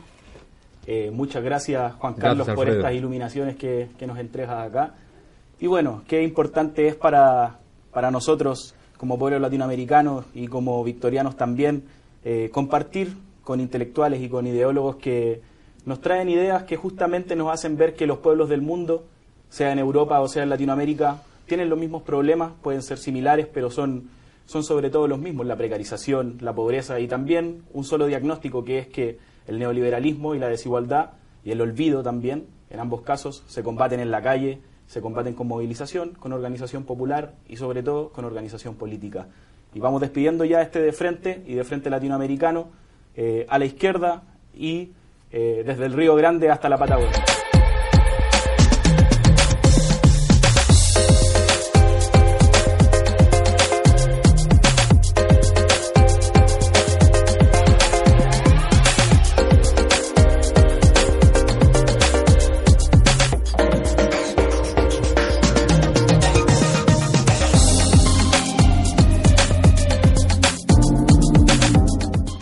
eh, muchas gracias Juan Carlos por estas iluminaciones que, nos entregas acá. Y bueno, qué importante es para, para nosotros como pueblo latinoamericano y como victorianos también eh, compartir con intelectuales y con ideólogos que nos traen ideas que justamente nos hacen ver que los pueblos del mundo, sea en Europa o sea en Latinoamérica, tienen los mismos problemas, pueden ser similares, pero son, son sobre todo los mismos, la precarización, la pobreza y también un solo diagnóstico que es que el neoliberalismo y la desigualdad y el olvido también, en ambos casos, se combaten en la calle, se combaten con movilización, con organización popular y sobre todo con organización política. Y vamos despidiendo ya este de frente y de frente latinoamericano eh, a la izquierda y eh, desde el Río Grande hasta la Patagonia.